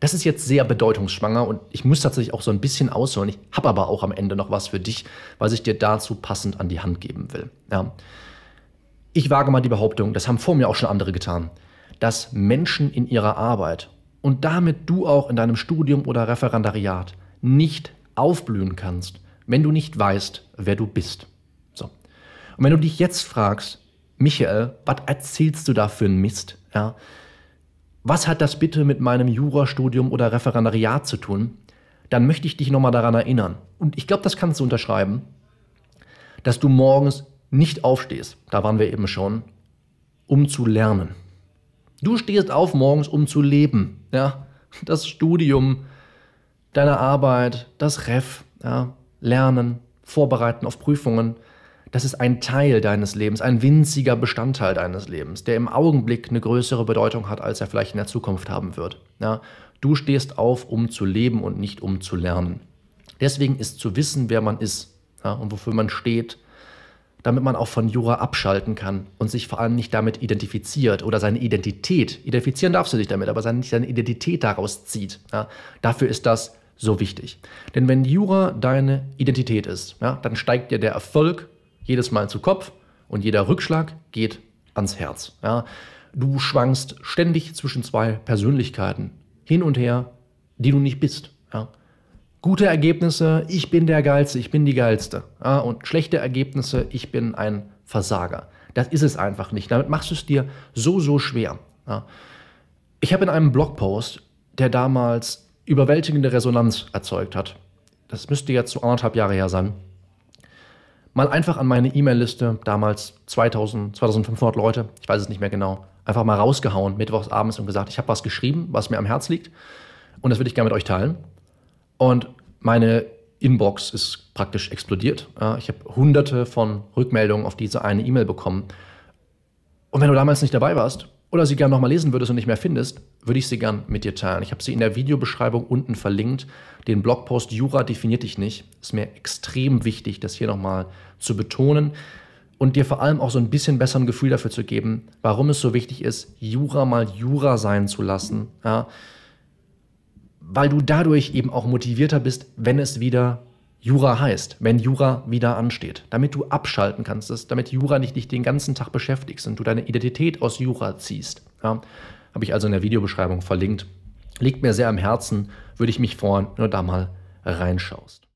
Das ist jetzt sehr bedeutungsschwanger und ich muss tatsächlich auch so ein bisschen ausholen. Ich habe aber auch am Ende noch was für dich, was ich dir dazu passend an die Hand geben will. Ja. Ich wage mal die Behauptung, das haben vor mir auch schon andere getan, dass Menschen in ihrer Arbeit und damit du auch in deinem Studium oder Referendariat nicht aufblühen kannst, wenn du nicht weißt, wer du bist. So. Und wenn du dich jetzt fragst, Michael, was erzählst du da für einen Mist? Ja? Was hat das bitte mit meinem Jurastudium oder Referendariat zu tun? Dann möchte ich dich nochmal daran erinnern. Und ich glaube, das kannst du unterschreiben, dass du morgens nicht aufstehst. Da waren wir eben schon, um zu lernen. Du stehst auf morgens, um zu leben. Ja? Das Studium, deine Arbeit, das Ref, ja? Lernen, Vorbereiten auf Prüfungen, das ist ein Teil deines Lebens, ein winziger Bestandteil deines Lebens, der im Augenblick eine größere Bedeutung hat, als er vielleicht in der Zukunft haben wird. Ja? Du stehst auf, um zu leben und nicht um zu lernen. Deswegen ist zu wissen, wer man ist ja, und wofür man steht, damit man auch von Jura abschalten kann und sich vor allem nicht damit identifiziert oder seine Identität, identifizieren darfst du dich damit, aber seine, seine Identität daraus zieht. Ja, dafür ist das so wichtig. Denn wenn Jura deine Identität ist, ja, dann steigt dir der Erfolg jedes Mal zu Kopf und jeder Rückschlag geht ans Herz. Ja. Du schwankst ständig zwischen zwei Persönlichkeiten hin und her, die du nicht bist. Ja. Gute Ergebnisse, ich bin der Geilste, ich bin die Geilste. Ja, und schlechte Ergebnisse, ich bin ein Versager. Das ist es einfach nicht. Damit machst du es dir so, so schwer. Ja. Ich habe in einem Blogpost, der damals überwältigende Resonanz erzeugt hat, das müsste jetzt so anderthalb Jahre her sein, mal einfach an meine E-Mail-Liste, damals 2000, 2500 Leute, ich weiß es nicht mehr genau, einfach mal rausgehauen, mittwochs abends und gesagt, ich habe was geschrieben, was mir am Herz liegt und das würde ich gerne mit euch teilen. Und meine Inbox ist praktisch explodiert. Ich habe hunderte von Rückmeldungen auf diese eine E-Mail bekommen. Und wenn du damals nicht dabei warst oder sie gerne nochmal lesen würdest und nicht mehr findest, würde ich sie gern mit dir teilen. Ich habe sie in der Videobeschreibung unten verlinkt. Den Blogpost Jura definiert dich nicht. Ist mir extrem wichtig, das hier nochmal zu betonen und dir vor allem auch so ein bisschen besser ein Gefühl dafür zu geben, warum es so wichtig ist, Jura mal Jura sein zu lassen. Ja, weil du dadurch eben auch motivierter bist, wenn es wieder Jura heißt, wenn Jura wieder ansteht, damit du abschalten kannst, damit Jura nicht dich den ganzen Tag beschäftigst und du deine Identität aus Jura ziehst. Ja, Habe ich also in der Videobeschreibung verlinkt. Liegt mir sehr am Herzen, würde ich mich freuen, wenn du da mal reinschaust.